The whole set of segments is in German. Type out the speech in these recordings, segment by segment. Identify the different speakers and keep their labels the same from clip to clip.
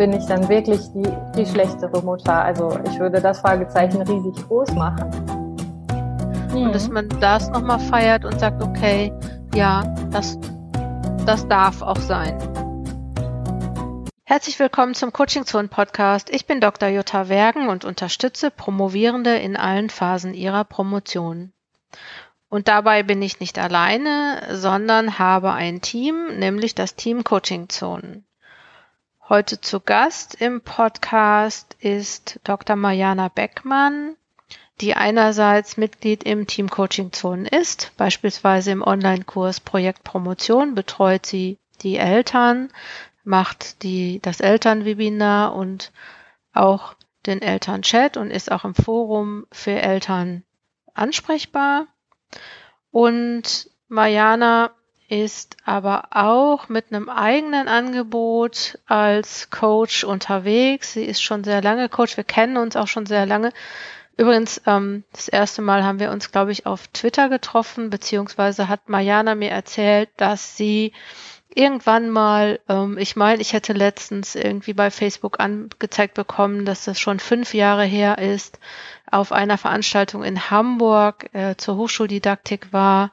Speaker 1: bin ich dann wirklich die, die schlechtere Mutter? Also ich würde das Fragezeichen riesig groß machen.
Speaker 2: Mhm. Und dass man das nochmal feiert und sagt, okay, ja, das, das darf auch sein. Herzlich willkommen zum Coaching Zone Podcast. Ich bin Dr. Jutta Wergen und unterstütze Promovierende in allen Phasen ihrer Promotion. Und dabei bin ich nicht alleine, sondern habe ein Team, nämlich das Team Coaching Zone. Heute zu Gast im Podcast ist Dr. Mariana Beckmann, die einerseits Mitglied im Team Coaching Zone ist, beispielsweise im Online-Kurs Projekt Promotion betreut sie die Eltern, macht die, das Elternwebinar und auch den Elternchat und ist auch im Forum für Eltern ansprechbar. Und Mariana ist aber auch mit einem eigenen Angebot als Coach unterwegs. Sie ist schon sehr lange Coach. Wir kennen uns auch schon sehr lange. Übrigens, ähm, das erste Mal haben wir uns, glaube ich, auf Twitter getroffen, beziehungsweise hat Mariana mir erzählt, dass sie irgendwann mal, ähm, ich meine, ich hätte letztens irgendwie bei Facebook angezeigt bekommen, dass das schon fünf Jahre her ist, auf einer Veranstaltung in Hamburg äh, zur Hochschuldidaktik war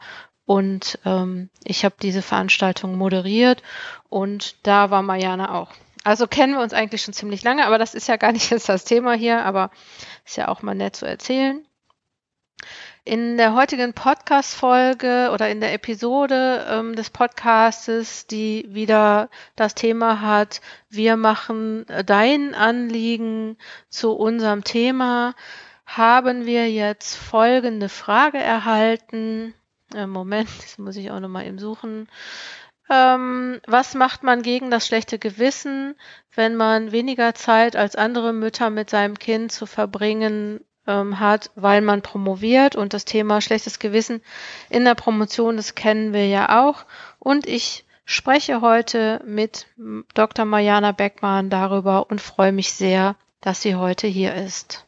Speaker 2: und ähm, ich habe diese Veranstaltung moderiert und da war Mariana auch. Also kennen wir uns eigentlich schon ziemlich lange, aber das ist ja gar nicht jetzt das Thema hier, aber ist ja auch mal nett zu erzählen. In der heutigen Podcast-Folge oder in der Episode ähm, des Podcastes, die wieder das Thema hat, wir machen dein Anliegen zu unserem Thema, haben wir jetzt folgende Frage erhalten. Äh, Moment, das muss ich auch nochmal eben suchen. Ähm, was macht man gegen das schlechte Gewissen, wenn man weniger Zeit als andere Mütter mit seinem Kind zu verbringen ähm, hat, weil man promoviert und das Thema schlechtes Gewissen in der Promotion, das kennen wir ja auch. Und ich spreche heute mit Dr. Mariana Beckmann darüber und freue mich sehr, dass sie heute hier ist.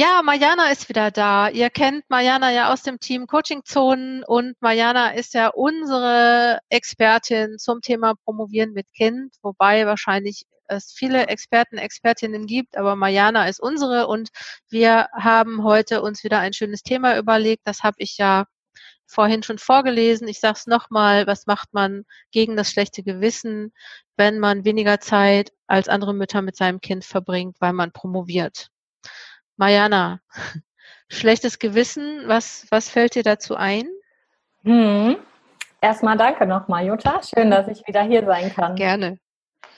Speaker 2: Ja, Mariana ist wieder da. Ihr kennt Mariana ja aus dem Team Coaching Zonen und Mariana ist ja unsere Expertin zum Thema Promovieren mit Kind, wobei wahrscheinlich es viele Experten, Expertinnen gibt, aber Mariana ist unsere und wir haben heute uns wieder ein schönes Thema überlegt. Das habe ich ja vorhin schon vorgelesen. Ich sage es nochmal, was macht man gegen das schlechte Gewissen, wenn man weniger Zeit als andere Mütter mit seinem Kind verbringt, weil man promoviert? Mariana, schlechtes Gewissen, was, was fällt dir dazu ein?
Speaker 1: Hm. Erstmal danke nochmal, Jutta. Schön, dass ich wieder hier sein kann.
Speaker 2: Gerne.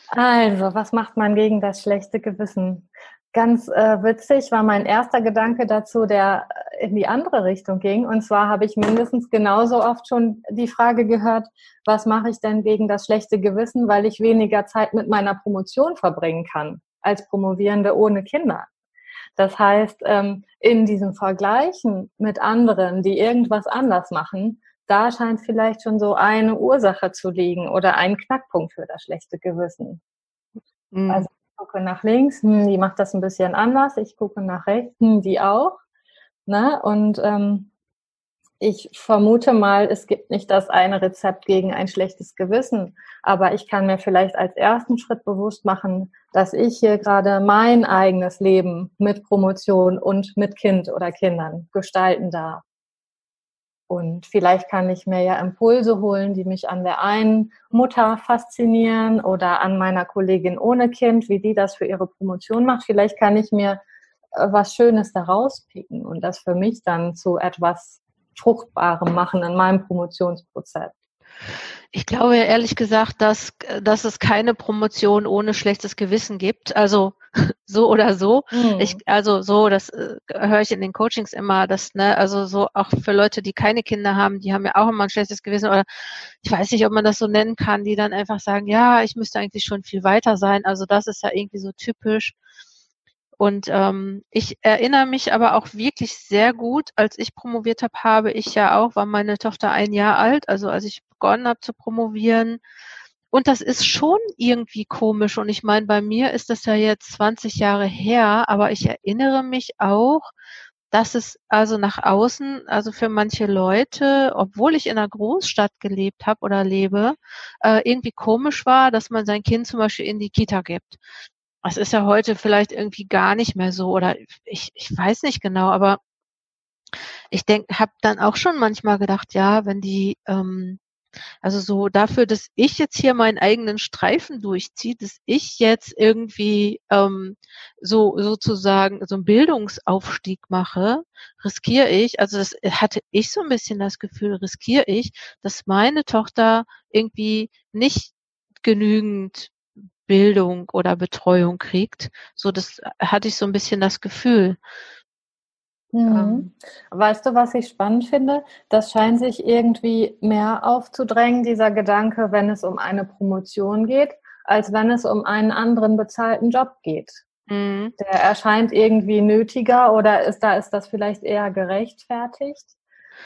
Speaker 1: Also, was macht man gegen das schlechte Gewissen? Ganz äh, witzig war mein erster Gedanke dazu, der in die andere Richtung ging. Und zwar habe ich mindestens genauso oft schon die Frage gehört, was mache ich denn gegen das schlechte Gewissen, weil ich weniger Zeit mit meiner Promotion verbringen kann als Promovierende ohne Kinder. Das heißt, ähm, in diesen Vergleichen mit anderen, die irgendwas anders machen, da scheint vielleicht schon so eine Ursache zu liegen oder ein Knackpunkt für das schlechte Gewissen. Mhm. Also ich gucke nach links, hm, die macht das ein bisschen anders, ich gucke nach rechts, hm, die auch. Ne? Und ähm, ich vermute mal, es gibt nicht das eine Rezept gegen ein schlechtes Gewissen, aber ich kann mir vielleicht als ersten Schritt bewusst machen, dass ich hier gerade mein eigenes Leben mit Promotion und mit Kind oder Kindern gestalten darf. Und vielleicht kann ich mir ja Impulse holen, die mich an der einen Mutter faszinieren oder an meiner Kollegin ohne Kind, wie die das für ihre Promotion macht. Vielleicht kann ich mir äh, was Schönes daraus picken und das für mich dann zu etwas Fruchtbarem machen in meinem Promotionsprozess?
Speaker 2: Ich glaube ehrlich gesagt, dass, dass es keine Promotion ohne schlechtes Gewissen gibt. Also so oder so. Mhm. Ich, also so, das äh, höre ich in den Coachings immer, dass, ne, also so auch für Leute, die keine Kinder haben, die haben ja auch immer ein schlechtes Gewissen oder ich weiß nicht, ob man das so nennen kann, die dann einfach sagen, ja, ich müsste eigentlich schon viel weiter sein. Also das ist ja irgendwie so typisch. Und ähm, ich erinnere mich aber auch wirklich sehr gut, als ich promoviert habe, habe ich ja auch, war meine Tochter ein Jahr alt, also als ich begonnen habe zu promovieren. Und das ist schon irgendwie komisch. Und ich meine, bei mir ist das ja jetzt 20 Jahre her, aber ich erinnere mich auch, dass es also nach außen, also für manche Leute, obwohl ich in einer Großstadt gelebt habe oder lebe, äh, irgendwie komisch war, dass man sein Kind zum Beispiel in die Kita gibt. Das ist ja heute vielleicht irgendwie gar nicht mehr so oder ich, ich weiß nicht genau, aber ich denke, habe dann auch schon manchmal gedacht, ja, wenn die ähm, also so dafür, dass ich jetzt hier meinen eigenen Streifen durchziehe, dass ich jetzt irgendwie ähm, so sozusagen so einen Bildungsaufstieg mache, riskiere ich, also das hatte ich so ein bisschen das Gefühl, riskiere ich, dass meine Tochter irgendwie nicht genügend Bildung oder Betreuung kriegt. So, das hatte ich so ein bisschen das Gefühl.
Speaker 1: Mhm. Ähm, weißt du, was ich spannend finde? Das scheint sich irgendwie mehr aufzudrängen, dieser Gedanke, wenn es um eine Promotion geht, als wenn es um einen anderen bezahlten Job geht. Mhm. Der erscheint irgendwie nötiger oder ist da ist das vielleicht eher gerechtfertigt?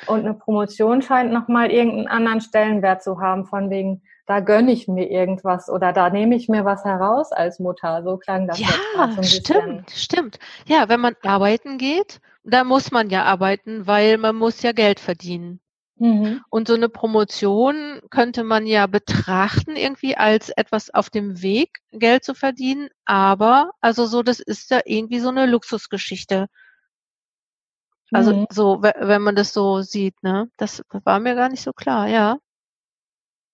Speaker 1: Und eine Promotion scheint nochmal irgendeinen anderen Stellenwert zu haben, von wegen, da gönne ich mir irgendwas oder da nehme ich mir was heraus als Mutter. So klang das.
Speaker 2: Ja, so stimmt, stimmt. Ja, wenn man arbeiten geht da muss man ja arbeiten, weil man muss ja Geld verdienen. Mhm. Und so eine Promotion könnte man ja betrachten irgendwie als etwas auf dem Weg, Geld zu verdienen. Aber, also so, das ist ja irgendwie so eine Luxusgeschichte. Also mhm. so, wenn man das so sieht, ne? Das war mir gar nicht so klar, ja.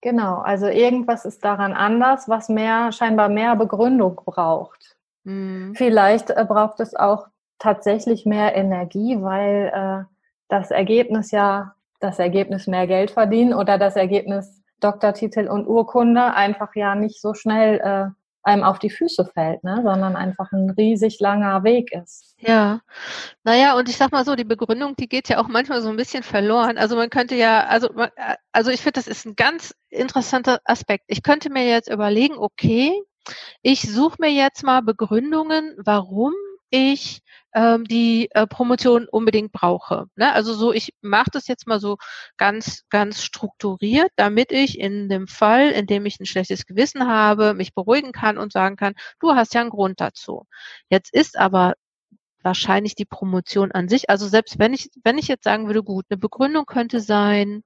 Speaker 1: Genau, also irgendwas ist daran anders, was mehr, scheinbar mehr Begründung braucht. Mhm. Vielleicht äh, braucht es auch tatsächlich mehr Energie, weil äh, das Ergebnis ja, das Ergebnis mehr Geld verdienen oder das Ergebnis Doktortitel und Urkunde einfach ja nicht so schnell äh, einem auf die Füße fällt, ne? sondern einfach ein riesig langer Weg ist.
Speaker 2: Ja, naja, und ich sag mal so, die Begründung, die geht ja auch manchmal so ein bisschen verloren. Also man könnte ja, also, also ich finde, das ist ein ganz interessanter Aspekt. Ich könnte mir jetzt überlegen, okay, ich suche mir jetzt mal Begründungen, warum ich ähm, die äh, Promotion unbedingt brauche. Ne? Also so, ich mache das jetzt mal so ganz, ganz strukturiert, damit ich in dem Fall, in dem ich ein schlechtes Gewissen habe, mich beruhigen kann und sagen kann, du hast ja einen Grund dazu. Jetzt ist aber wahrscheinlich die Promotion an sich, also selbst wenn ich, wenn ich jetzt sagen würde, gut, eine Begründung könnte sein,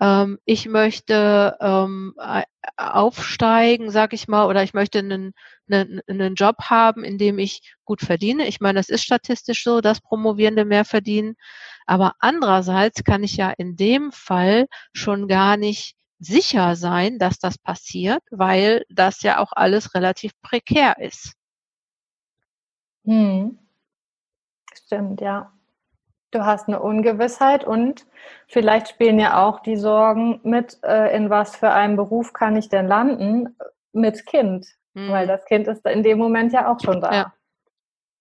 Speaker 2: ähm, ich möchte ähm, aufsteigen, sag ich mal, oder ich möchte einen, einen, einen Job haben, in dem ich gut verdiene. Ich meine, das ist statistisch so, dass Promovierende mehr verdienen. Aber andererseits kann ich ja in dem Fall schon gar nicht sicher sein, dass das passiert, weil das ja auch alles relativ prekär ist.
Speaker 1: Hm. Stimmt, ja. Du hast eine Ungewissheit und vielleicht spielen ja auch die Sorgen mit, äh, in was für einem Beruf kann ich denn landen mit Kind, mhm. weil das Kind ist in dem Moment ja auch schon da. Ja.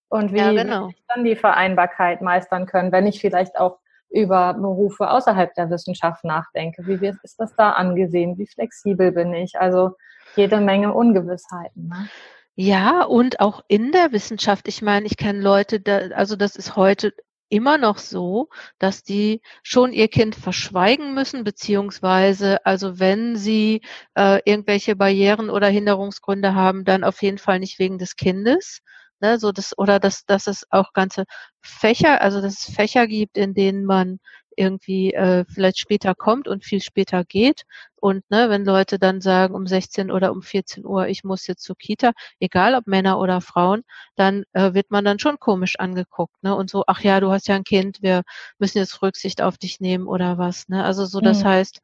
Speaker 1: Und wie ja, genau. ich dann die Vereinbarkeit meistern können, wenn ich vielleicht auch über Berufe außerhalb der Wissenschaft nachdenke. Wie ist das da angesehen? Wie flexibel bin ich? Also jede Menge Ungewissheiten. Ne?
Speaker 2: Ja, und auch in der Wissenschaft. Ich meine, ich kenne Leute, da, also das ist heute immer noch so, dass die schon ihr Kind verschweigen müssen, beziehungsweise also wenn sie äh, irgendwelche Barrieren oder Hinderungsgründe haben, dann auf jeden Fall nicht wegen des Kindes. Ne, so das, oder dass, dass es auch ganze Fächer, also dass es Fächer gibt, in denen man irgendwie äh, vielleicht später kommt und viel später geht. Und ne, wenn Leute dann sagen um 16 oder um 14 Uhr, ich muss jetzt zur Kita, egal ob Männer oder Frauen, dann äh, wird man dann schon komisch angeguckt. Ne? Und so, ach ja, du hast ja ein Kind, wir müssen jetzt Rücksicht auf dich nehmen oder was. Ne? Also so, das mhm. heißt,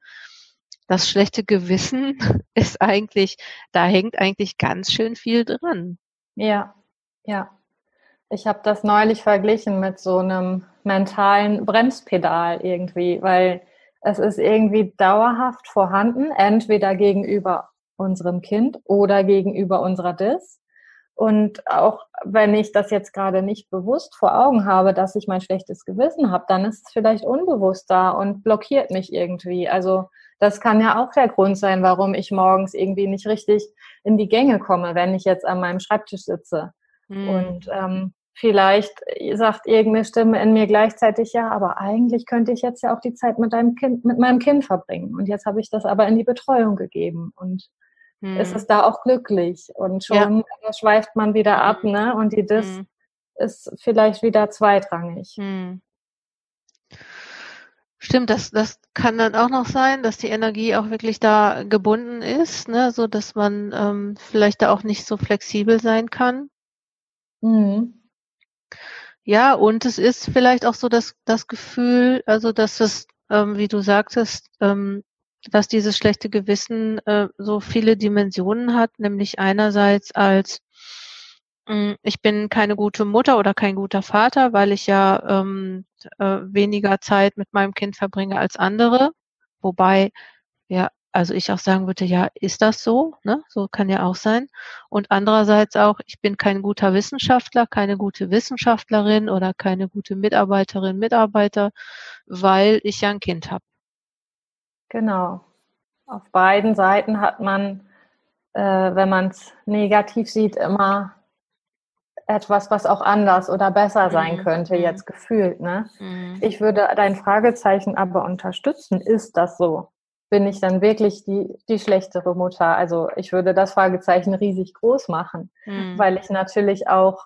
Speaker 2: das schlechte Gewissen ist eigentlich, da hängt eigentlich ganz schön viel dran.
Speaker 1: Ja, ja. Ich habe das neulich verglichen mit so einem mentalen Bremspedal irgendwie, weil es ist irgendwie dauerhaft vorhanden, entweder gegenüber unserem Kind oder gegenüber unserer Dis. Und auch wenn ich das jetzt gerade nicht bewusst vor Augen habe, dass ich mein schlechtes Gewissen habe, dann ist es vielleicht unbewusst da und blockiert mich irgendwie. Also das kann ja auch der Grund sein, warum ich morgens irgendwie nicht richtig in die Gänge komme, wenn ich jetzt an meinem Schreibtisch sitze. Mhm. Und ähm, vielleicht sagt irgendeine Stimme in mir gleichzeitig, ja, aber eigentlich könnte ich jetzt ja auch die Zeit mit deinem Kind, mit meinem Kind verbringen. Und jetzt habe ich das aber in die Betreuung gegeben und hm. ist es da auch glücklich. Und schon ja. schweift man wieder ab, hm. ne? Und die Dis hm. ist vielleicht wieder zweitrangig. Hm.
Speaker 2: Stimmt, das, das kann dann auch noch sein, dass die Energie auch wirklich da gebunden ist, ne, so dass man ähm, vielleicht da auch nicht so flexibel sein kann. Mhm. Ja, und es ist vielleicht auch so das, das Gefühl, also dass es, ähm, wie du sagtest, ähm, dass dieses schlechte Gewissen äh, so viele Dimensionen hat, nämlich einerseits als hm, ich bin keine gute Mutter oder kein guter Vater, weil ich ja ähm, äh, weniger Zeit mit meinem Kind verbringe als andere. Wobei, ja, also ich auch sagen würde, ja, ist das so? Ne? So kann ja auch sein. Und andererseits auch, ich bin kein guter Wissenschaftler, keine gute Wissenschaftlerin oder keine gute Mitarbeiterin, Mitarbeiter, weil ich ja ein Kind habe.
Speaker 1: Genau. Auf beiden Seiten hat man, äh, wenn man es negativ sieht, immer etwas, was auch anders oder besser sein mhm. könnte, mhm. jetzt gefühlt. Ne? Mhm. Ich würde dein Fragezeichen aber unterstützen. Ist das so? Bin ich dann wirklich die, die schlechtere Mutter? Also ich würde das Fragezeichen riesig groß machen, mhm. weil ich natürlich auch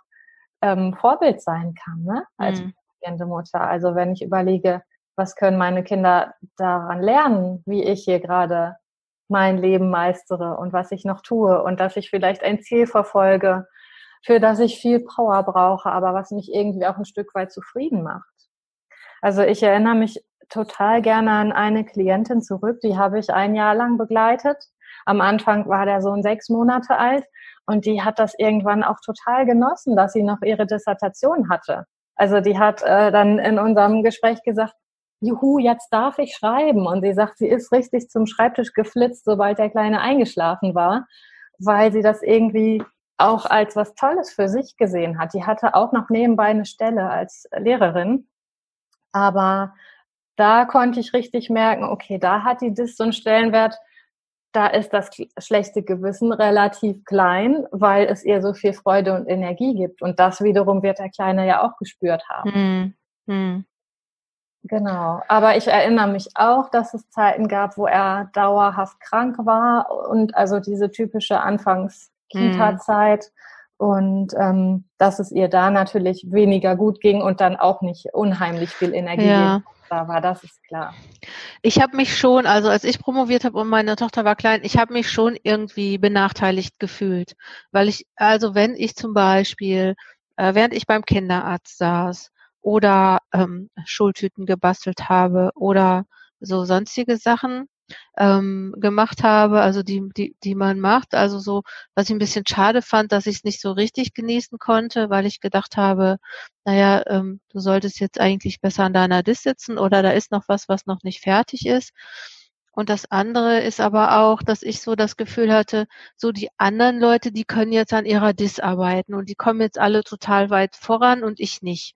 Speaker 1: ähm, Vorbild sein kann, ne? als mhm. Mutter. Also wenn ich überlege, was können meine Kinder daran lernen, wie ich hier gerade mein Leben meistere und was ich noch tue und dass ich vielleicht ein Ziel verfolge für das ich viel Power brauche, aber was mich irgendwie auch ein Stück weit zufrieden macht. Also ich erinnere mich total gerne an eine Klientin zurück, die habe ich ein Jahr lang begleitet. Am Anfang war der Sohn sechs Monate alt und die hat das irgendwann auch total genossen, dass sie noch ihre Dissertation hatte. Also die hat äh, dann in unserem Gespräch gesagt, juhu, jetzt darf ich schreiben. Und sie sagt, sie ist richtig zum Schreibtisch geflitzt, sobald der Kleine eingeschlafen war, weil sie das irgendwie auch als was Tolles für sich gesehen hat. Die hatte auch noch nebenbei eine Stelle als Lehrerin. Aber da konnte ich richtig merken, okay, da hat die das so einen Stellenwert, da ist das schlechte Gewissen relativ klein, weil es ihr so viel Freude und Energie gibt. Und das wiederum wird der Kleine ja auch gespürt haben. Hm. Hm. Genau. Aber ich erinnere mich auch, dass es Zeiten gab, wo er dauerhaft krank war und also diese typische Anfangs Kita-Zeit. Und ähm, dass es ihr da natürlich weniger gut ging und dann auch nicht unheimlich viel Energie ja. Da war, das ist klar.
Speaker 2: Ich habe mich schon, also als ich promoviert habe und meine Tochter war klein, ich habe mich schon irgendwie benachteiligt gefühlt. Weil ich, also wenn ich zum Beispiel, äh, während ich beim Kinderarzt saß oder ähm, Schultüten gebastelt habe oder so sonstige Sachen, ähm, gemacht habe, also die, die, die man macht. Also so, was ich ein bisschen schade fand, dass ich es nicht so richtig genießen konnte, weil ich gedacht habe, naja, ähm, du solltest jetzt eigentlich besser an deiner Dis sitzen oder da ist noch was, was noch nicht fertig ist. Und das andere ist aber auch, dass ich so das Gefühl hatte, so die anderen Leute, die können jetzt an ihrer Dis arbeiten und die kommen jetzt alle total weit voran und ich nicht.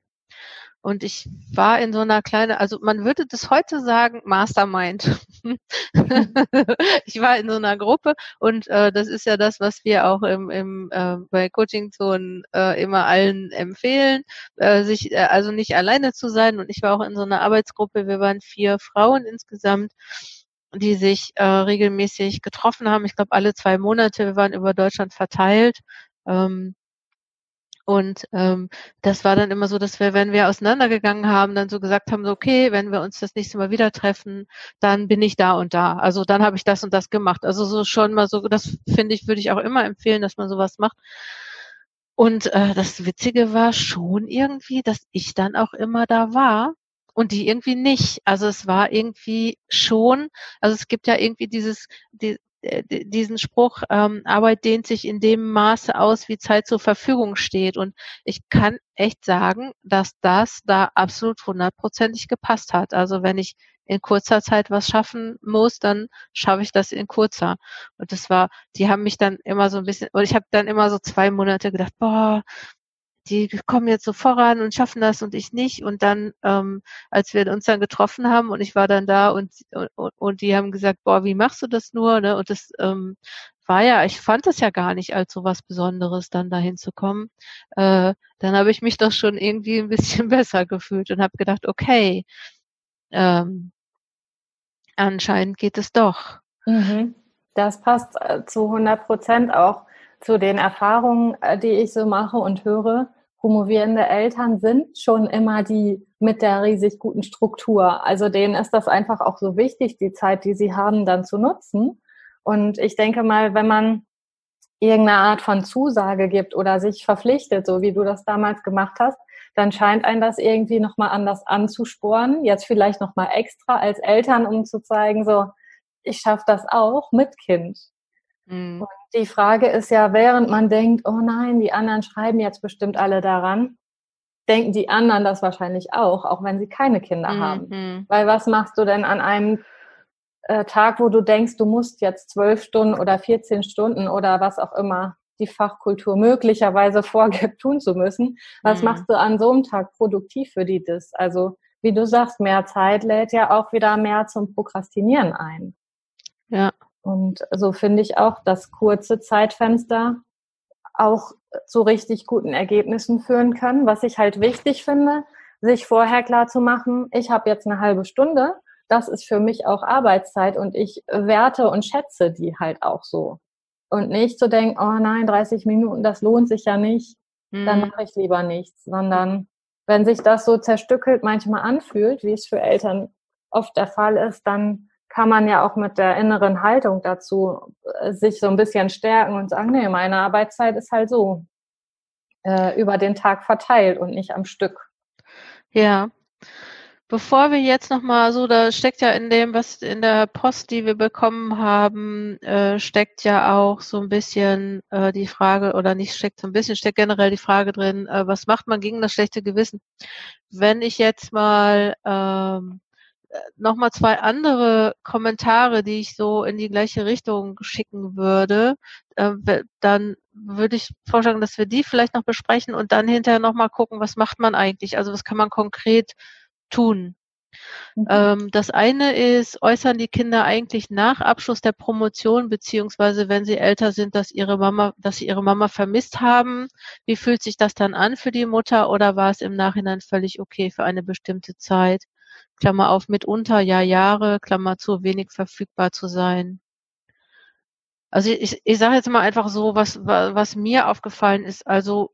Speaker 2: Und ich war in so einer kleinen, also man würde das heute sagen, Mastermind. ich war in so einer Gruppe und äh, das ist ja das, was wir auch im, im äh, bei Coaching-Zonen äh, immer allen empfehlen, äh, sich äh, also nicht alleine zu sein. Und ich war auch in so einer Arbeitsgruppe, wir waren vier Frauen insgesamt die sich äh, regelmäßig getroffen haben. Ich glaube, alle zwei Monate. Wir waren über Deutschland verteilt. Ähm, und ähm, das war dann immer so, dass wir, wenn wir auseinandergegangen haben, dann so gesagt haben, okay, wenn wir uns das nächste Mal wieder treffen, dann bin ich da und da. Also dann habe ich das und das gemacht. Also so schon mal so, das finde ich, würde ich auch immer empfehlen, dass man sowas macht. Und äh, das Witzige war schon irgendwie, dass ich dann auch immer da war und die irgendwie nicht. Also es war irgendwie schon, also es gibt ja irgendwie dieses, die, diesen Spruch, ähm, Arbeit dehnt sich in dem Maße aus, wie Zeit zur Verfügung steht. Und ich kann echt sagen, dass das da absolut hundertprozentig gepasst hat. Also wenn ich in kurzer Zeit was schaffen muss, dann schaffe ich das in kurzer. Und das war, die haben mich dann immer so ein bisschen, und ich habe dann immer so zwei Monate gedacht, boah, die kommen jetzt so voran und schaffen das und ich nicht. Und dann, ähm, als wir uns dann getroffen haben und ich war dann da und, und, und die haben gesagt, boah, wie machst du das nur? Ne? Und das ähm, war ja, ich fand das ja gar nicht als so was Besonderes, dann dahin zu kommen. Äh, dann habe ich mich doch schon irgendwie ein bisschen besser gefühlt und habe gedacht, okay, ähm, anscheinend geht es doch.
Speaker 1: Mhm. Das passt äh, zu 100 Prozent auch zu den Erfahrungen, äh, die ich so mache und höre, promovierende Eltern sind schon immer die mit der riesig guten Struktur. Also denen ist das einfach auch so wichtig, die Zeit, die sie haben, dann zu nutzen. Und ich denke mal, wenn man irgendeine Art von Zusage gibt oder sich verpflichtet, so wie du das damals gemacht hast, dann scheint ein das irgendwie nochmal anders anzusporen. Jetzt vielleicht nochmal extra als Eltern, um zu zeigen, so, ich schaffe das auch mit Kind. Mhm. Und die Frage ist ja, während man denkt, oh nein, die anderen schreiben jetzt bestimmt alle daran, denken die anderen das wahrscheinlich auch, auch wenn sie keine Kinder mhm. haben. Weil was machst du denn an einem äh, Tag, wo du denkst, du musst jetzt zwölf Stunden oder 14 Stunden oder was auch immer die Fachkultur möglicherweise vorgibt, tun zu müssen. Was mhm. machst du an so einem Tag produktiv für die das? Also, wie du sagst, mehr Zeit lädt ja auch wieder mehr zum Prokrastinieren ein. Ja. Und so finde ich auch, dass kurze Zeitfenster auch zu richtig guten Ergebnissen führen können. Was ich halt wichtig finde, sich vorher klar zu machen, ich habe jetzt eine halbe Stunde, das ist für mich auch Arbeitszeit und ich werte und schätze die halt auch so. Und nicht zu denken, oh nein, 30 Minuten, das lohnt sich ja nicht, mhm. dann mache ich lieber nichts, sondern wenn sich das so zerstückelt manchmal anfühlt, wie es für Eltern oft der Fall ist, dann kann man ja auch mit der inneren Haltung dazu äh, sich so ein bisschen stärken und sagen, nee, meine Arbeitszeit ist halt so äh, über den Tag verteilt und nicht am Stück.
Speaker 2: Ja. Bevor wir jetzt nochmal so, da steckt ja in dem, was in der Post, die wir bekommen haben, äh, steckt ja auch so ein bisschen äh, die Frage, oder nicht steckt so ein bisschen, steckt generell die Frage drin, äh, was macht man gegen das schlechte Gewissen? Wenn ich jetzt mal ähm, nochmal zwei andere Kommentare, die ich so in die gleiche Richtung schicken würde, äh, dann würde ich vorschlagen, dass wir die vielleicht noch besprechen und dann hinterher nochmal gucken, was macht man eigentlich? Also was kann man konkret tun? Mhm. Ähm, das eine ist, äußern die Kinder eigentlich nach Abschluss der Promotion, beziehungsweise wenn sie älter sind, dass ihre Mama, dass sie ihre Mama vermisst haben. Wie fühlt sich das dann an für die Mutter oder war es im Nachhinein völlig okay für eine bestimmte Zeit? Klammer auf, mitunter ja Jahre, Klammer zu, wenig verfügbar zu sein. Also ich, ich sage jetzt mal einfach so, was, was mir aufgefallen ist. Also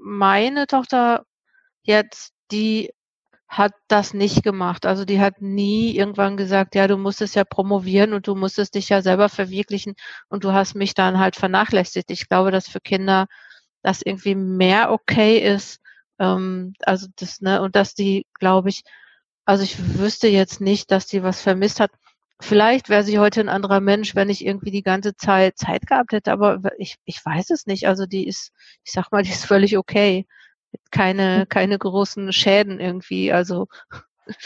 Speaker 2: meine Tochter jetzt, die hat das nicht gemacht. Also die hat nie irgendwann gesagt, ja, du musstest ja promovieren und du musstest dich ja selber verwirklichen und du hast mich dann halt vernachlässigt. Ich glaube, dass für Kinder das irgendwie mehr okay ist. Ähm, also das, ne, und dass die, glaube ich, also ich wüsste jetzt nicht, dass die was vermisst hat. Vielleicht wäre sie heute ein anderer Mensch, wenn ich irgendwie die ganze Zeit Zeit gehabt hätte, aber ich, ich weiß es nicht. Also die ist, ich sag mal, die ist völlig okay. Keine, hm. keine großen Schäden irgendwie, also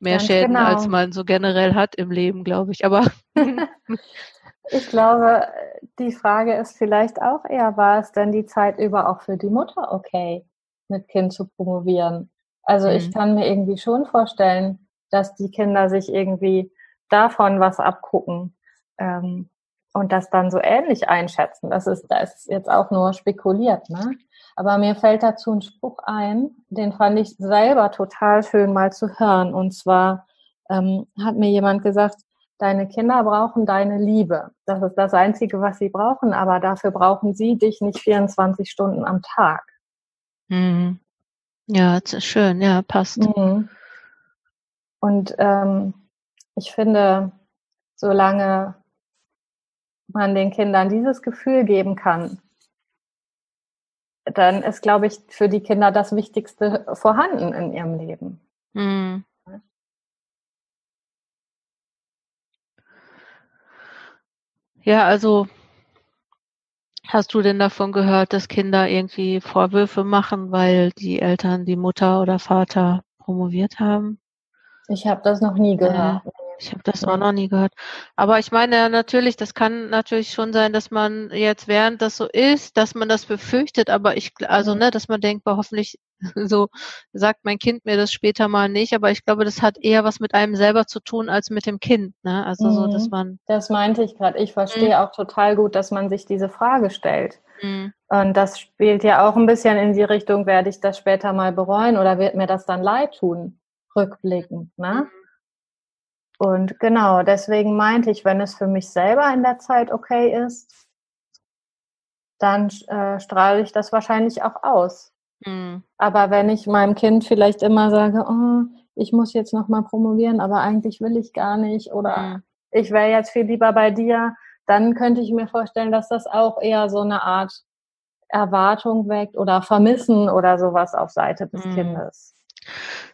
Speaker 2: mehr Ganz Schäden, genau. als man so generell hat im Leben, glaube ich. Aber
Speaker 1: ich glaube, die Frage ist vielleicht auch eher, war es denn die Zeit über auch für die Mutter okay, mit Kind zu promovieren? Also mhm. ich kann mir irgendwie schon vorstellen, dass die Kinder sich irgendwie davon was abgucken ähm, und das dann so ähnlich einschätzen. Das ist, das ist jetzt auch nur spekuliert, ne? Aber mir fällt dazu ein Spruch ein, den fand ich selber total schön mal zu hören. Und zwar ähm, hat mir jemand gesagt, deine Kinder brauchen deine Liebe. Das ist das Einzige, was sie brauchen, aber dafür brauchen sie dich nicht 24 Stunden am Tag.
Speaker 2: Mhm. Ja, schön, ja, passt. Mhm.
Speaker 1: Und ähm, ich finde, solange man den Kindern dieses Gefühl geben kann, dann ist, glaube ich, für die Kinder das Wichtigste vorhanden in ihrem Leben. Mhm.
Speaker 2: Ja, also Hast du denn davon gehört, dass Kinder irgendwie Vorwürfe machen, weil die Eltern, die Mutter oder Vater promoviert haben?
Speaker 1: Ich habe das noch nie gehört.
Speaker 2: Ich habe das auch noch nie gehört. Aber ich meine natürlich, das kann natürlich schon sein, dass man jetzt während das so ist, dass man das befürchtet, aber ich, also ne, dass man denkt, boah, hoffentlich so sagt mein Kind mir das später mal nicht, aber ich glaube, das hat eher was mit einem selber zu tun als mit dem Kind, ne? Also mhm. so, dass mhm. man.
Speaker 1: Das meinte ich gerade. Ich verstehe mhm. auch total gut, dass man sich diese Frage stellt. Mhm. Und das spielt ja auch ein bisschen in die Richtung, werde ich das später mal bereuen oder wird mir das dann leid tun, rückblickend, ne? Und genau, deswegen meinte ich, wenn es für mich selber in der Zeit okay ist, dann äh, strahle ich das wahrscheinlich auch aus. Mhm. Aber wenn ich meinem Kind vielleicht immer sage, oh, ich muss jetzt nochmal promovieren, aber eigentlich will ich gar nicht oder mhm. ich wäre jetzt viel lieber bei dir, dann könnte ich mir vorstellen, dass das auch eher so eine Art Erwartung weckt oder Vermissen oder sowas auf Seite des mhm. Kindes.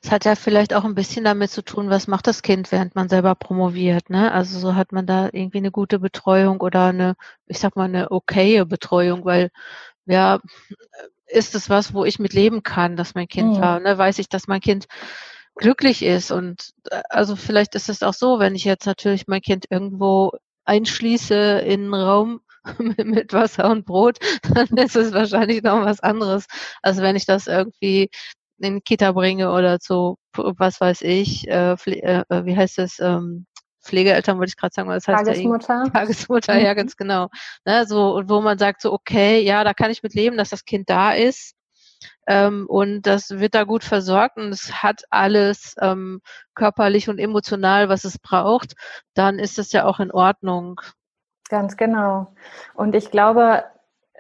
Speaker 2: Es hat ja vielleicht auch ein bisschen damit zu tun, was macht das Kind, während man selber promoviert. Ne? Also so hat man da irgendwie eine gute Betreuung oder eine, ich sag mal, eine okaye Betreuung, weil ja, ist es was, wo ich mit leben kann, dass mein Kind mhm. war. Ne? Weiß ich, dass mein Kind glücklich ist. Und äh, also vielleicht ist es auch so, wenn ich jetzt natürlich mein Kind irgendwo einschließe in einen Raum mit Wasser und Brot, dann ist es wahrscheinlich noch was anderes, als wenn ich das irgendwie in Kita bringe oder zu, was weiß ich, äh, äh, äh, wie heißt es, ähm, Pflegeeltern wollte ich gerade sagen, das heißt
Speaker 1: Tagesmutter.
Speaker 2: Ja Tagesmutter, mhm. ja, ganz genau. Ne, so, und wo man sagt so, okay, ja, da kann ich mit leben, dass das Kind da ist. Ähm, und das wird da gut versorgt und es hat alles ähm, körperlich und emotional, was es braucht, dann ist das ja auch in Ordnung.
Speaker 1: Ganz genau. Und ich glaube,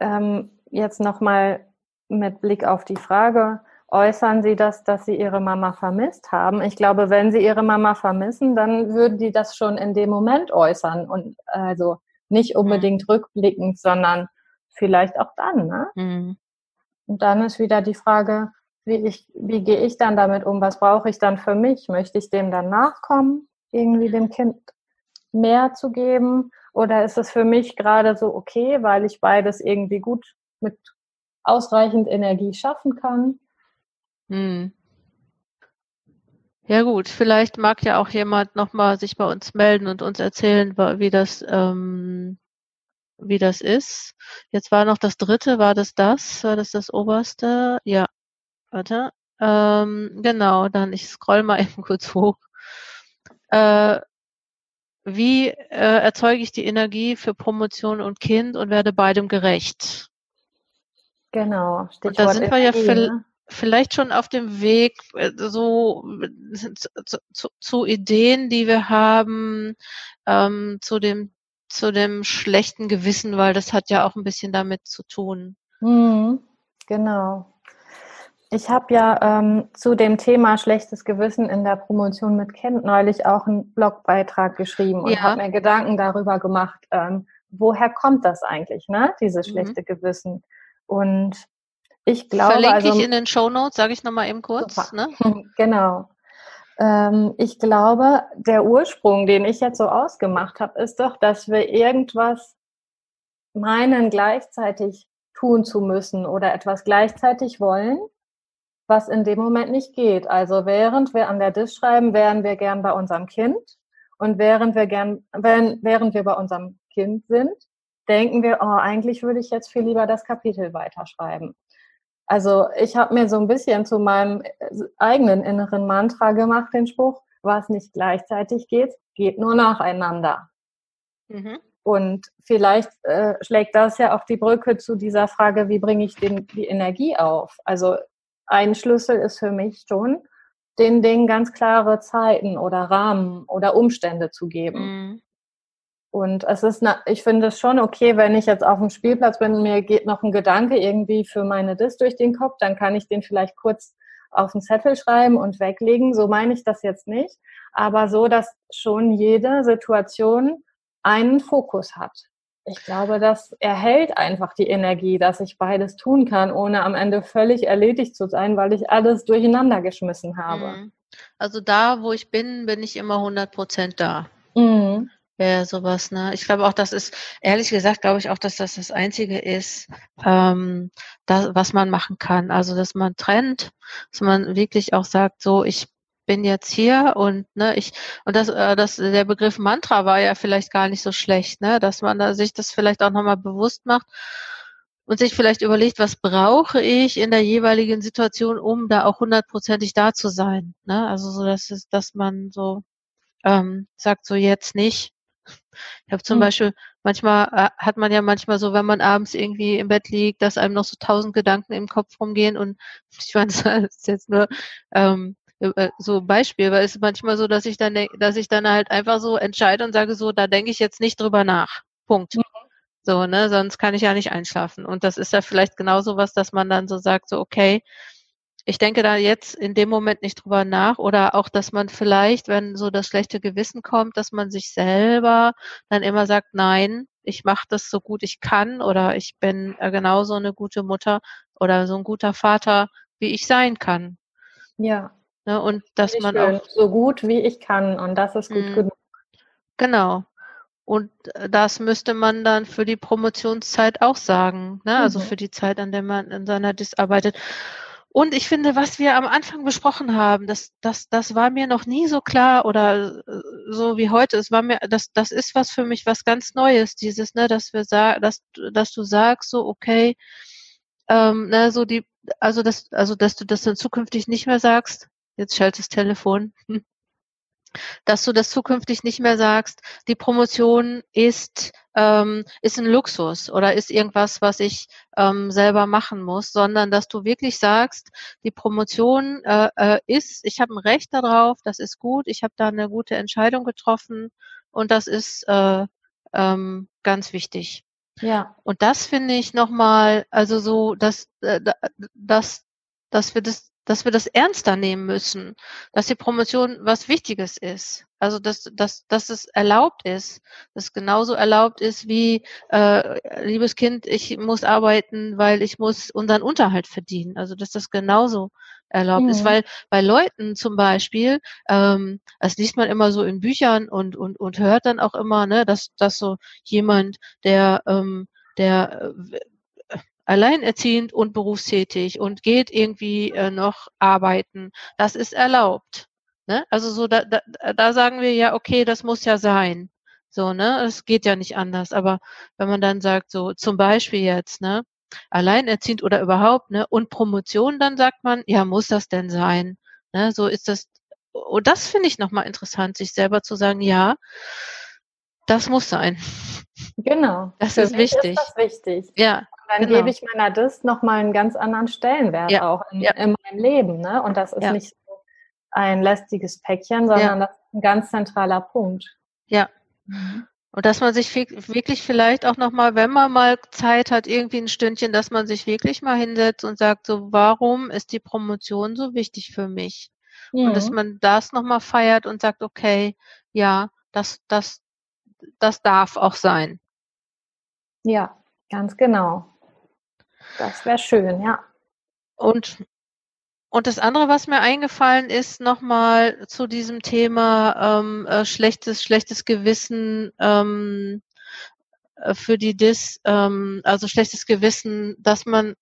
Speaker 1: ähm, jetzt nochmal mit Blick auf die Frage, äußern Sie das, dass Sie Ihre Mama vermisst haben? Ich glaube, wenn Sie Ihre Mama vermissen, dann würden die das schon in dem Moment äußern und also nicht unbedingt mhm. rückblickend, sondern vielleicht auch dann. Ne? Mhm. Und dann ist wieder die Frage, wie, ich, wie gehe ich dann damit um? Was brauche ich dann für mich? Möchte ich dem dann nachkommen, irgendwie dem Kind mehr zu geben? Oder ist es für mich gerade so okay, weil ich beides irgendwie gut mit ausreichend Energie schaffen kann? Hm.
Speaker 2: Ja gut, vielleicht mag ja auch jemand nochmal sich bei uns melden und uns erzählen, wie das, ähm, wie das ist. Jetzt war noch das dritte, war das das? War das das oberste? Ja, warte. Ähm, genau, dann ich scroll mal eben kurz hoch. Äh, wie äh, erzeuge ich die Energie für Promotion und Kind und werde beidem gerecht?
Speaker 1: Genau.
Speaker 2: Stichwort und da sind wir ja ne? Vielleicht schon auf dem Weg äh, so zu, zu, zu Ideen, die wir haben, ähm, zu dem zu dem schlechten Gewissen, weil das hat ja auch ein bisschen damit zu tun.
Speaker 1: Mhm, genau. Ich habe ja ähm, zu dem Thema schlechtes Gewissen in der Promotion mit Kind neulich auch einen Blogbeitrag geschrieben und ja. habe mir Gedanken darüber gemacht, ähm, woher kommt das eigentlich, ne, dieses mhm. schlechte mhm. Gewissen? Und ich glaube,
Speaker 2: Verlinke also, ich in den Show Notes, sage ich nochmal eben kurz. Ne?
Speaker 1: Genau. Ähm, ich glaube, der Ursprung, den ich jetzt so ausgemacht habe, ist doch, dass wir irgendwas meinen, gleichzeitig tun zu müssen oder etwas gleichzeitig wollen, was in dem Moment nicht geht. Also während wir an der Disk schreiben, wären wir gern bei unserem Kind und während wir gern, wenn, während wir bei unserem Kind sind, denken wir, oh, eigentlich würde ich jetzt viel lieber das Kapitel weiterschreiben. Also ich habe mir so ein bisschen zu meinem äh, eigenen inneren Mantra gemacht, den Spruch, was nicht gleichzeitig geht, geht nur nacheinander. Mhm. Und vielleicht äh, schlägt das ja auch die Brücke zu dieser Frage, wie bringe ich den, die Energie auf? Also ein Schlüssel ist für mich schon, den Dingen ganz klare Zeiten oder Rahmen oder Umstände zu geben. Mhm. Und es ist, ich finde es schon okay, wenn ich jetzt auf dem Spielplatz bin, mir geht noch ein Gedanke irgendwie für meine Dis durch den Kopf, dann kann ich den vielleicht kurz auf den Zettel schreiben und weglegen. So meine ich das jetzt nicht. Aber so, dass schon jede Situation einen Fokus hat. Ich glaube, das erhält einfach die Energie, dass ich beides tun kann, ohne am Ende völlig erledigt zu sein, weil ich alles durcheinander geschmissen habe. Mhm.
Speaker 2: Also da, wo ich bin, bin ich immer 100 Prozent da. Mhm wäre sowas, ne? Ich glaube auch, das ist, ehrlich gesagt, glaube ich auch, dass das das Einzige ist, ähm, das, was man machen kann. Also, dass man trennt, dass man wirklich auch sagt, so, ich bin jetzt hier und ne, ich und das, äh, das der Begriff Mantra war ja vielleicht gar nicht so schlecht, ne, dass man da sich das vielleicht auch nochmal bewusst macht und sich vielleicht überlegt, was brauche ich in der jeweiligen Situation, um da auch hundertprozentig da zu sein, ne, also so dass es, dass man so ähm, sagt so jetzt nicht, ich habe zum mhm. Beispiel, manchmal äh, hat man ja manchmal so, wenn man abends irgendwie im Bett liegt, dass einem noch so tausend Gedanken im Kopf rumgehen und ich meine, das ist jetzt nur ähm, äh, äh, so ein Beispiel, weil es ist manchmal so, dass ich dann, dass ich dann halt einfach so entscheide und sage so, da denke ich jetzt nicht drüber nach. Punkt. Mhm. So, ne, sonst kann ich ja nicht einschlafen. Und das ist ja vielleicht genauso was, dass man dann so sagt, so, okay, ich denke da jetzt in dem Moment nicht drüber nach oder auch, dass man vielleicht, wenn so das schlechte Gewissen kommt, dass man sich selber dann immer sagt, nein, ich mache das so gut ich kann oder ich bin äh, genauso eine gute Mutter oder so ein guter Vater, wie ich sein kann.
Speaker 1: Ja.
Speaker 2: Ne, und dass man schön. auch
Speaker 1: so gut wie ich kann und das ist gut mh, genug.
Speaker 2: Genau. Und äh, das müsste man dann für die Promotionszeit auch sagen, ne? also mhm. für die Zeit, an der man in seiner Dis arbeitet. Und ich finde, was wir am Anfang besprochen haben, das, das, das war mir noch nie so klar oder äh, so wie heute. Es war mir, das, das ist was für mich was ganz Neues, dieses, ne, dass wir sagen, dass, dass du sagst, so, okay, ähm, ne, so die, also das, also dass du das dann zukünftig nicht mehr sagst. Jetzt schaltet das Telefon. Dass du das zukünftig nicht mehr sagst, die Promotion ist, ähm, ist ein Luxus oder ist irgendwas, was ich ähm, selber machen muss, sondern dass du wirklich sagst, die Promotion äh, äh, ist, ich habe ein Recht darauf, das ist gut, ich habe da eine gute Entscheidung getroffen und das ist äh, ähm, ganz wichtig.
Speaker 1: Ja.
Speaker 2: Und das finde ich nochmal, also so, dass, äh, dass, dass wir das dass wir das ernster nehmen müssen, dass die Promotion was Wichtiges ist. Also dass, dass, dass es erlaubt ist, dass es genauso erlaubt ist wie, äh, liebes Kind, ich muss arbeiten, weil ich muss unseren Unterhalt verdienen. Also dass das genauso erlaubt mhm. ist. Weil bei Leuten zum Beispiel, ähm, das liest man immer so in Büchern und, und, und hört dann auch immer, ne, dass, dass so jemand, der ähm, der äh, alleinerziehend und berufstätig und geht irgendwie äh, noch arbeiten, das ist erlaubt. Ne? Also so da, da, da sagen wir ja, okay, das muss ja sein. So, ne, es geht ja nicht anders. Aber wenn man dann sagt, so zum Beispiel jetzt, ne, alleinerziehend oder überhaupt, ne, und Promotion, dann sagt man, ja, muss das denn sein? Ne, so ist das. Und das finde ich nochmal interessant, sich selber zu sagen, ja, das muss sein.
Speaker 1: Genau.
Speaker 2: Das Für ist wichtig.
Speaker 1: Ist das wichtig.
Speaker 2: Ja
Speaker 1: dann genau. gebe ich meiner Dis nochmal einen ganz anderen Stellenwert ja. auch in, ja. in, meinem Leben. Ne? Und das ist ja. nicht ein lästiges Päckchen, sondern das ist ein ganz zentraler Punkt.
Speaker 2: Ja. Mhm. Und dass man sich wirklich vielleicht auch nochmal, wenn man mal Zeit hat, irgendwie ein Stündchen, dass man sich wirklich mal hinsetzt und sagt, so, warum ist die Promotion so wichtig für mich? Und dass mhm. man das nochmal feiert und sagt, okay, ja, das, das, das darf auch sein.
Speaker 1: Ja, ganz genau. Das wäre schön, ja.
Speaker 2: Und, und das andere, was mir eingefallen ist, nochmal zu diesem Thema ähm, äh, schlechtes, schlechtes Gewissen ähm, äh, für die DIS, ähm, also schlechtes Gewissen, dass man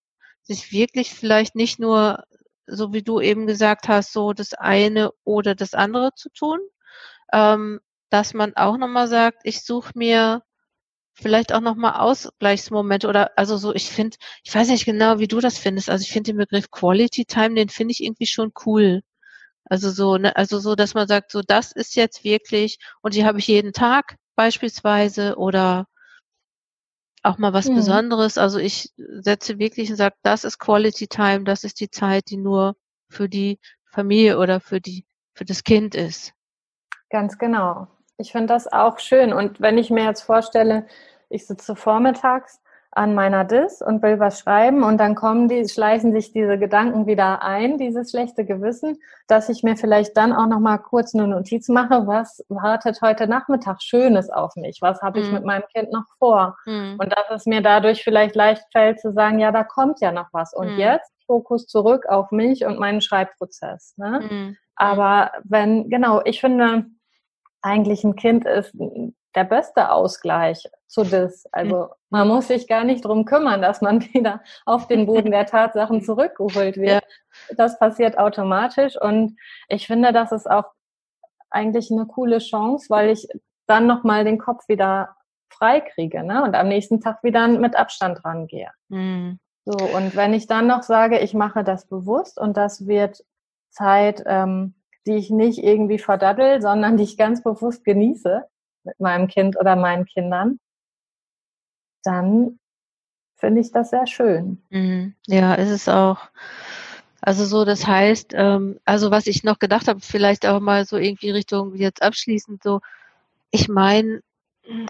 Speaker 2: sich wirklich vielleicht nicht nur, so wie du eben gesagt hast, so das eine oder das andere zu tun, ähm, dass man auch nochmal sagt, ich suche mir vielleicht auch nochmal Ausgleichsmomente oder also so, ich finde, ich weiß nicht genau, wie du das findest. Also ich finde den Begriff Quality Time, den finde ich irgendwie schon cool. Also so, ne, also so, dass man sagt, so das ist jetzt wirklich, und die habe ich jeden Tag beispielsweise oder auch mal was mhm. Besonderes. Also ich setze wirklich und sage, das ist Quality Time, das ist die Zeit, die nur für die Familie oder für die, für das Kind ist.
Speaker 1: Ganz genau. Ich finde das auch schön. Und wenn ich mir jetzt vorstelle, ich sitze vormittags an meiner Dis und will was schreiben und dann kommen die, schleichen sich diese Gedanken wieder ein, dieses schlechte Gewissen, dass ich mir vielleicht dann auch noch mal kurz eine Notiz mache, was wartet heute Nachmittag Schönes auf mich, was habe ich mhm. mit meinem Kind noch vor mhm. und dass es mir dadurch vielleicht leicht fällt zu sagen, ja, da kommt ja noch was und mhm. jetzt Fokus zurück auf mich und meinen Schreibprozess. Ne? Mhm. Aber wenn, genau, ich finde, eigentlich ein Kind ist der beste Ausgleich zu das. Also man muss sich gar nicht drum kümmern, dass man wieder auf den Boden der Tatsachen zurückgeholt wird. Ja. Das passiert automatisch und ich finde, das ist auch eigentlich eine coole Chance, weil ich dann nochmal den Kopf wieder frei kriege ne? und am nächsten Tag wieder mit Abstand rangehe. Mhm. So, und wenn ich dann noch sage, ich mache das bewusst und das wird Zeit, ähm, die ich nicht irgendwie verdaddel, sondern die ich ganz bewusst genieße mit meinem Kind oder meinen Kindern, dann finde ich das sehr schön.
Speaker 2: Mhm. Ja, ist es auch. Also so, das heißt, ähm, also was ich noch gedacht habe, vielleicht auch mal so irgendwie Richtung jetzt abschließend so, ich meine,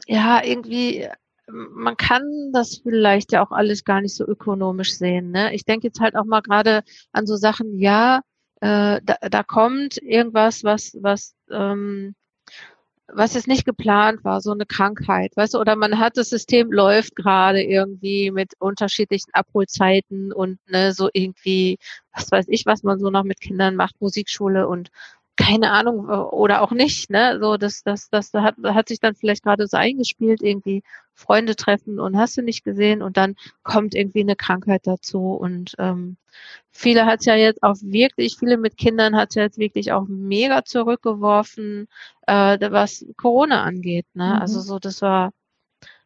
Speaker 2: ja, irgendwie man kann das vielleicht ja auch alles gar nicht so ökonomisch sehen. Ne? Ich denke jetzt halt auch mal gerade an so Sachen, ja, äh, da, da kommt irgendwas, was, was, ähm, was jetzt nicht geplant war, so eine Krankheit, weißt du, oder man hat das System läuft gerade irgendwie mit unterschiedlichen Abholzeiten und ne, so irgendwie, was weiß ich, was man so noch mit Kindern macht, Musikschule und keine Ahnung oder auch nicht, ne? So das das das hat hat sich dann vielleicht gerade so eingespielt irgendwie Freunde treffen und hast du nicht gesehen und dann kommt irgendwie eine Krankheit dazu und ähm, viele hat es ja jetzt auch wirklich viele mit Kindern hat es ja jetzt wirklich auch mega zurückgeworfen, äh, was Corona angeht, ne? Mhm. Also so das war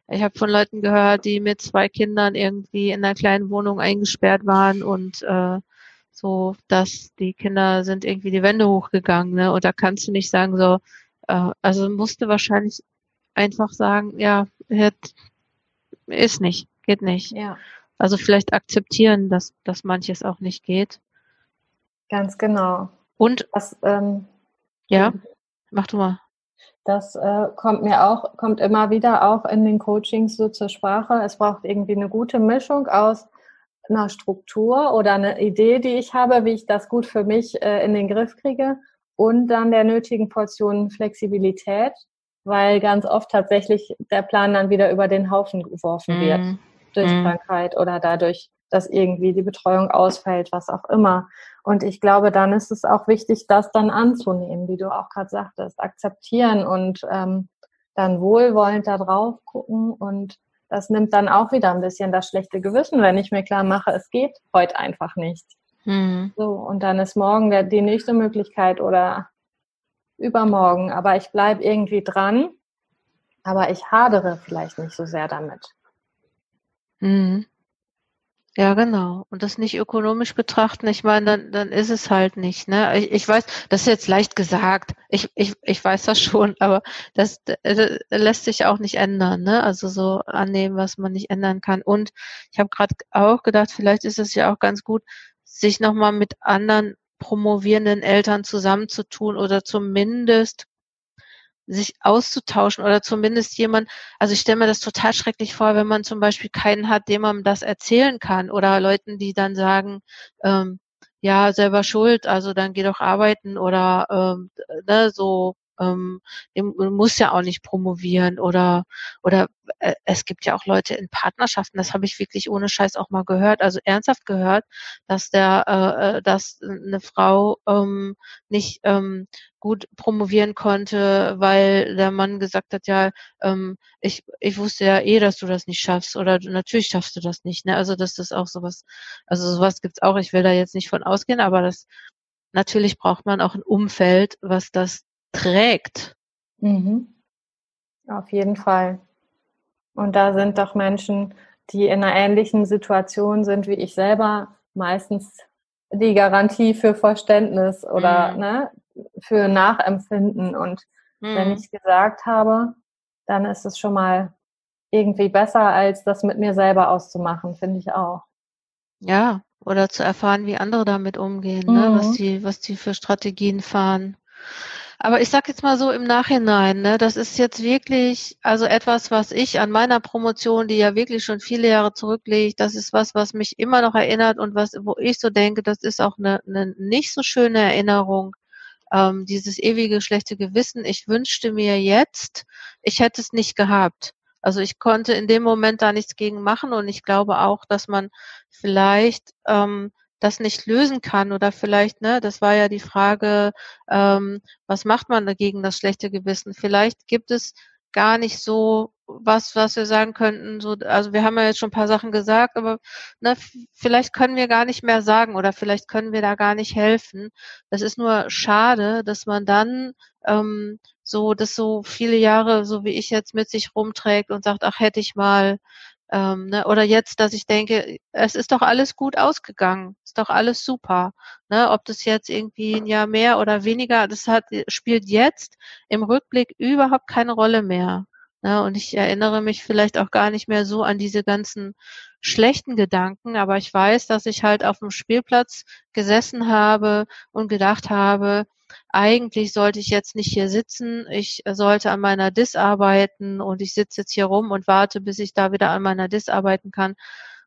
Speaker 2: ich habe von Leuten gehört, die mit zwei Kindern irgendwie in einer kleinen Wohnung eingesperrt waren und äh, so, dass die Kinder sind irgendwie die Wände hochgegangen, ne? Und da kannst du nicht sagen so, äh, also musste wahrscheinlich einfach sagen, ja, ist nicht, geht nicht. Ja. Also vielleicht akzeptieren, dass, dass manches auch nicht geht.
Speaker 1: Ganz genau.
Speaker 2: Und was, ähm, ja, mach du mal.
Speaker 1: Das äh, kommt mir auch, kommt immer wieder auch in den Coachings so zur Sprache. Es braucht irgendwie eine gute Mischung aus einer Struktur oder eine Idee, die ich habe, wie ich das gut für mich äh, in den Griff kriege und dann der nötigen Portion Flexibilität, weil ganz oft tatsächlich der Plan dann wieder über den Haufen geworfen wird mm. durch mm. Krankheit oder dadurch, dass irgendwie die Betreuung ausfällt, was auch immer. Und ich glaube, dann ist es auch wichtig, das dann anzunehmen, wie du auch gerade sagtest, akzeptieren und ähm, dann wohlwollend da drauf gucken und das nimmt dann auch wieder ein bisschen das schlechte Gewissen, wenn ich mir klar mache, es geht heute einfach nicht. Mhm. So, und dann ist morgen der, die nächste Möglichkeit oder übermorgen. Aber ich bleibe irgendwie dran, aber ich hadere vielleicht nicht so sehr damit.
Speaker 2: Mhm. Ja, genau. Und das nicht ökonomisch betrachten, ich meine, dann, dann ist es halt nicht. Ne? Ich, ich weiß, das ist jetzt leicht gesagt. Ich, ich, ich weiß das schon, aber das, das lässt sich auch nicht ändern. Ne? Also so annehmen, was man nicht ändern kann. Und ich habe gerade auch gedacht, vielleicht ist es ja auch ganz gut, sich nochmal mit anderen promovierenden Eltern zusammenzutun oder zumindest sich auszutauschen oder zumindest jemand, also ich stelle mir das total schrecklich vor, wenn man zum Beispiel keinen hat, dem man das erzählen kann oder Leuten, die dann sagen, ähm, ja, selber schuld, also dann geh doch arbeiten oder ähm, ne, so ähm, man muss ja auch nicht promovieren oder oder äh, es gibt ja auch Leute in Partnerschaften, das habe ich wirklich ohne Scheiß auch mal gehört, also ernsthaft gehört, dass der, äh, äh dass eine Frau ähm, nicht ähm, gut promovieren konnte, weil der Mann gesagt hat, ja, ähm, ich, ich wusste ja eh, dass du das nicht schaffst oder natürlich schaffst du das nicht. Ne? Also das auch sowas, also sowas gibt's auch. Ich will da jetzt nicht von ausgehen, aber das natürlich braucht man auch ein Umfeld, was das trägt.
Speaker 1: Mhm. Auf jeden Fall. Und da sind doch Menschen, die in einer ähnlichen Situation sind wie ich selber, meistens die Garantie für Verständnis oder mhm. ne, für Nachempfinden. Und mhm. wenn ich gesagt habe, dann ist es schon mal irgendwie besser, als das mit mir selber auszumachen, finde ich auch.
Speaker 2: Ja, oder zu erfahren, wie andere damit umgehen, mhm. ne? was die, was die für Strategien fahren. Aber ich sag jetzt mal so im Nachhinein, ne, das ist jetzt wirklich, also etwas, was ich an meiner Promotion, die ja wirklich schon viele Jahre zurückliegt, das ist was, was mich immer noch erinnert und was, wo ich so denke, das ist auch eine, eine nicht so schöne Erinnerung. Ähm, dieses ewige schlechte Gewissen. Ich wünschte mir jetzt, ich hätte es nicht gehabt. Also ich konnte in dem Moment da nichts gegen machen und ich glaube auch, dass man vielleicht ähm, das nicht lösen kann oder vielleicht, ne, das war ja die Frage, ähm, was macht man dagegen das schlechte Gewissen? Vielleicht gibt es gar nicht so was, was wir sagen könnten. So, also wir haben ja jetzt schon ein paar Sachen gesagt, aber ne, vielleicht können wir gar nicht mehr sagen oder vielleicht können wir da gar nicht helfen. Es ist nur schade, dass man dann ähm, so das so viele Jahre, so wie ich jetzt mit sich rumträgt und sagt, ach hätte ich mal ähm, ne? Oder jetzt, dass ich denke, es ist doch alles gut ausgegangen, ist doch alles super. Ne? Ob das jetzt irgendwie ein Jahr mehr oder weniger, das hat, spielt jetzt im Rückblick überhaupt keine Rolle mehr. Ne? Und ich erinnere mich vielleicht auch gar nicht mehr so an diese ganzen schlechten Gedanken, aber ich weiß, dass ich halt auf dem Spielplatz gesessen habe und gedacht habe, eigentlich sollte ich jetzt nicht hier sitzen, ich sollte an meiner Dis arbeiten und ich sitze jetzt hier rum und warte, bis ich da wieder an meiner Dis arbeiten kann.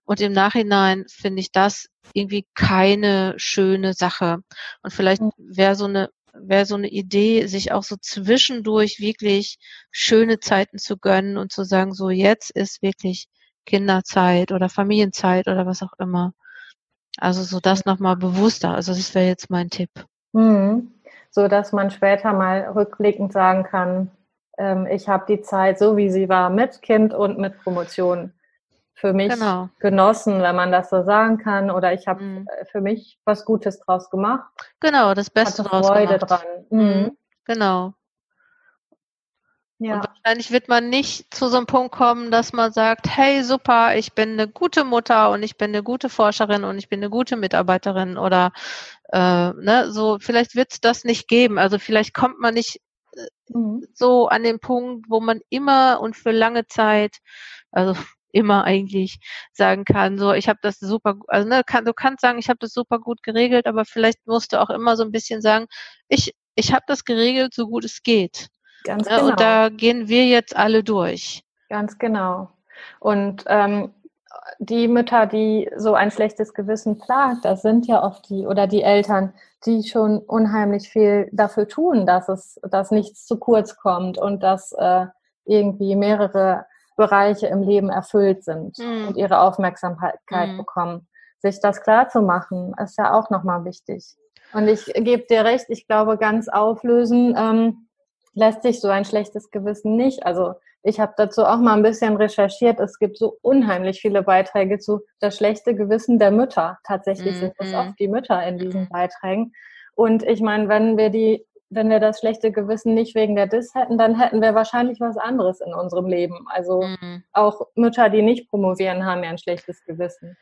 Speaker 2: Und im Nachhinein finde ich das irgendwie keine schöne Sache. Und vielleicht wäre so eine wäre so eine Idee, sich auch so zwischendurch wirklich schöne Zeiten zu gönnen und zu sagen, so jetzt ist wirklich Kinderzeit oder Familienzeit oder was auch immer. Also so das nochmal bewusster. Also das wäre jetzt mein Tipp.
Speaker 1: Mhm. So dass man später mal rückblickend sagen kann, ähm, ich habe die Zeit so wie sie war mit Kind und mit Promotion für mich genau. genossen, wenn man das so sagen kann. Oder ich habe mhm. Äh, für mich was Gutes draus gemacht.
Speaker 2: Genau, das Beste
Speaker 1: draus Freude gemacht. dran.
Speaker 2: Mhm. mhm. Genau. Ja. Und wahrscheinlich wird man nicht zu so einem Punkt kommen, dass man sagt, hey, super, ich bin eine gute Mutter und ich bin eine gute Forscherin und ich bin eine gute Mitarbeiterin oder äh, ne, so, vielleicht wird es das nicht geben. Also vielleicht kommt man nicht äh, mhm. so an den Punkt, wo man immer und für lange Zeit, also immer eigentlich sagen kann, so ich habe das super, also ne, kann, du kannst sagen, ich habe das super gut geregelt, aber vielleicht musst du auch immer so ein bisschen sagen, ich ich habe das geregelt, so gut es geht. Ganz ne, genau. Und da gehen wir jetzt alle durch.
Speaker 1: Ganz genau. Und ähm, die Mütter, die so ein schlechtes Gewissen plagt, das sind ja oft die oder die Eltern, die schon unheimlich viel dafür tun, dass es, dass nichts zu kurz kommt und dass äh, irgendwie mehrere Bereiche im Leben erfüllt sind mhm. und ihre Aufmerksamkeit mhm. bekommen. Sich das klar zu machen, ist ja auch nochmal wichtig. Und ich gebe dir recht, ich glaube, ganz auflösen ähm, lässt sich so ein schlechtes Gewissen nicht. Also ich habe dazu auch mal ein bisschen recherchiert. Es gibt so unheimlich viele Beiträge zu das schlechte Gewissen der Mütter. Tatsächlich mhm. sind es oft die Mütter in diesen mhm. Beiträgen. Und ich meine, wenn wir die wenn wir das schlechte Gewissen nicht wegen der Dis hätten, dann hätten wir wahrscheinlich was anderes in unserem Leben. Also mhm. auch Mütter, die nicht promovieren, haben ja ein schlechtes Gewissen.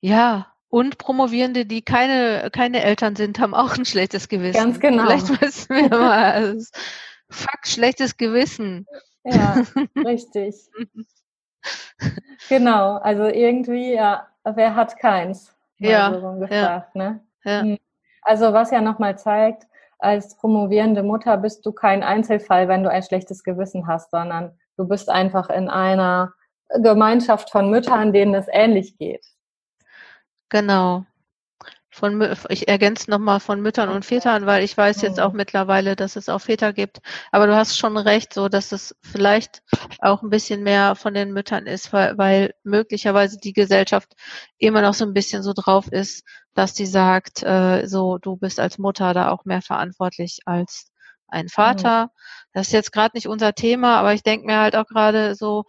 Speaker 2: Ja, und Promovierende, die keine, keine Eltern sind, haben auch ein schlechtes Gewissen.
Speaker 1: Ganz genau.
Speaker 2: Vielleicht müssen wir mal, fuck, schlechtes Gewissen.
Speaker 1: Ja, richtig. genau, also irgendwie, ja, wer hat keins?
Speaker 2: Ja, so gefragt,
Speaker 1: ja. Ne? ja. Hm. Also was ja nochmal zeigt, als promovierende Mutter bist du kein Einzelfall, wenn du ein schlechtes Gewissen hast, sondern du bist einfach in einer Gemeinschaft von Müttern, denen es ähnlich geht.
Speaker 2: Genau. Von, ich ergänze nochmal von Müttern und Vätern, weil ich weiß jetzt auch mhm. mittlerweile, dass es auch Väter gibt. Aber du hast schon recht, so dass es vielleicht auch ein bisschen mehr von den Müttern ist, weil, weil möglicherweise die Gesellschaft immer noch so ein bisschen so drauf ist, dass sie sagt, äh, so du bist als Mutter da auch mehr verantwortlich als ein Vater. Mhm. Das ist jetzt gerade nicht unser Thema, aber ich denke mir halt auch gerade so,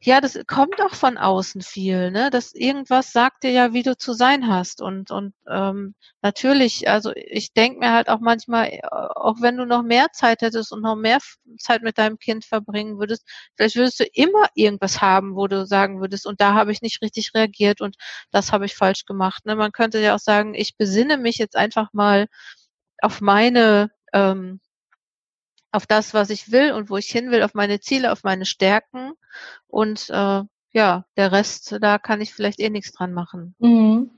Speaker 2: ja, das kommt auch von außen viel, ne? Das irgendwas sagt dir ja, wie du zu sein hast. Und, und ähm, natürlich, also ich denke mir halt auch manchmal, äh, auch wenn du noch mehr Zeit hättest und noch mehr Zeit mit deinem Kind verbringen würdest, vielleicht würdest du immer irgendwas haben, wo du sagen würdest, und da habe ich nicht richtig reagiert und das habe ich falsch gemacht. Ne? Man könnte ja auch sagen, ich besinne mich jetzt einfach mal auf meine ähm, auf das, was ich will und wo ich hin will, auf meine Ziele, auf meine Stärken. Und äh, ja, der Rest, da kann ich vielleicht eh nichts dran machen.
Speaker 1: Mhm.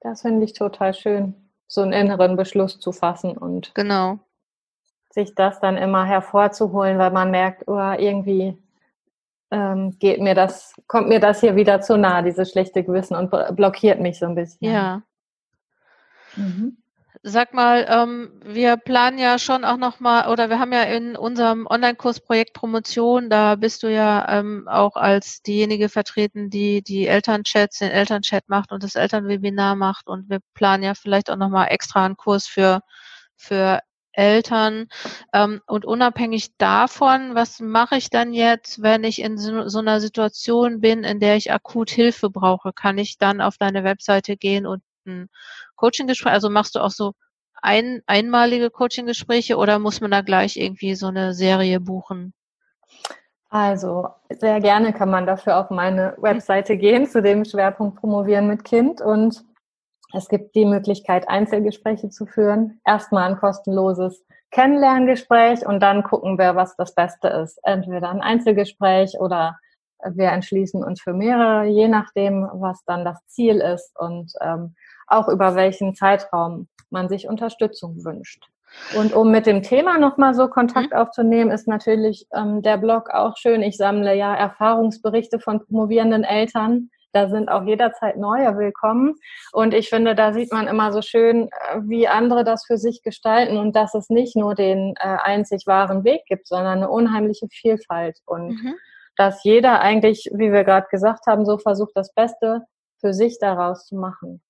Speaker 1: Das finde ich total schön, so einen inneren Beschluss zu fassen und
Speaker 2: genau.
Speaker 1: sich das dann immer hervorzuholen, weil man merkt, oh, irgendwie ähm, geht mir das, kommt mir das hier wieder zu nah, dieses schlechte Gewissen und blockiert mich so ein bisschen.
Speaker 2: Ja. Mhm. Sag mal, ähm, wir planen ja schon auch nochmal, oder wir haben ja in unserem Online-Kurs Projekt Promotion, da bist du ja ähm, auch als diejenige vertreten, die die Elternchats, den Elternchat macht und das Elternwebinar macht. Und wir planen ja vielleicht auch nochmal extra einen Kurs für, für Eltern. Ähm, und unabhängig davon, was mache ich dann jetzt, wenn ich in so, so einer Situation bin, in der ich akut Hilfe brauche? Kann ich dann auf deine Webseite gehen und ein Coaching-Gespräch? Also machst du auch so ein, einmalige Coaching-Gespräche oder muss man da gleich irgendwie so eine Serie buchen?
Speaker 1: Also sehr gerne kann man dafür auf meine Webseite gehen zu dem Schwerpunkt Promovieren mit Kind und es gibt die Möglichkeit, Einzelgespräche zu führen. Erstmal ein kostenloses Kennenlerngespräch und dann gucken wir, was das Beste ist. Entweder ein Einzelgespräch oder wir entschließen uns für mehrere, je nachdem, was dann das Ziel ist und ähm, auch über welchen Zeitraum man sich Unterstützung wünscht. Und um mit dem Thema nochmal so Kontakt mhm. aufzunehmen, ist natürlich ähm, der Blog auch schön. Ich sammle ja Erfahrungsberichte von promovierenden Eltern. Da sind auch jederzeit neue willkommen. Und ich finde, da sieht man immer so schön, äh, wie andere das für sich gestalten und dass es nicht nur den äh, einzig wahren Weg gibt, sondern eine unheimliche Vielfalt. Und mhm. dass jeder eigentlich, wie wir gerade gesagt haben, so versucht, das Beste für sich daraus zu machen.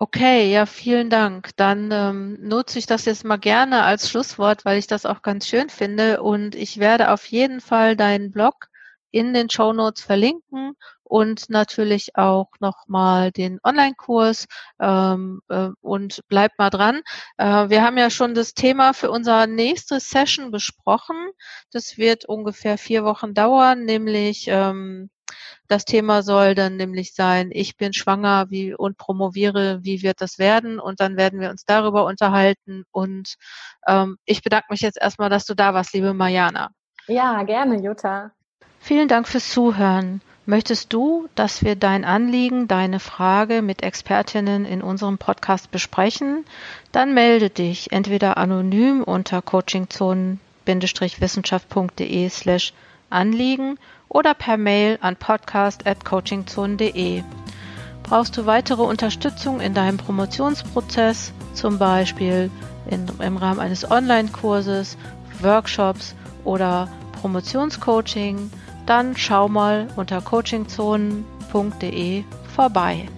Speaker 2: Okay, ja, vielen Dank. Dann ähm, nutze ich das jetzt mal gerne als Schlusswort, weil ich das auch ganz schön finde. Und ich werde auf jeden Fall deinen Blog in den Show Notes verlinken und natürlich auch nochmal den Online-Kurs ähm, äh, und bleibt mal dran. Äh, wir haben ja schon das Thema für unsere nächste Session besprochen. Das wird ungefähr vier Wochen dauern, nämlich ähm, das Thema soll dann nämlich sein, ich bin schwanger wie, und promoviere, wie wird das werden? Und dann werden wir uns darüber unterhalten. Und ähm, ich bedanke mich jetzt erstmal, dass du da warst, liebe Mariana.
Speaker 1: Ja, gerne, Jutta.
Speaker 2: Vielen Dank fürs Zuhören. Möchtest du, dass wir dein Anliegen, deine Frage mit Expertinnen in unserem Podcast besprechen? Dann melde dich entweder anonym unter coachingzonen-wissenschaft.de slash Anliegen oder per Mail an podcast.coachingzone.de. Brauchst du weitere Unterstützung in deinem Promotionsprozess, zum Beispiel in, im Rahmen eines Online-Kurses, Workshops oder Promotionscoaching, dann schau mal unter coachingzonen.de vorbei.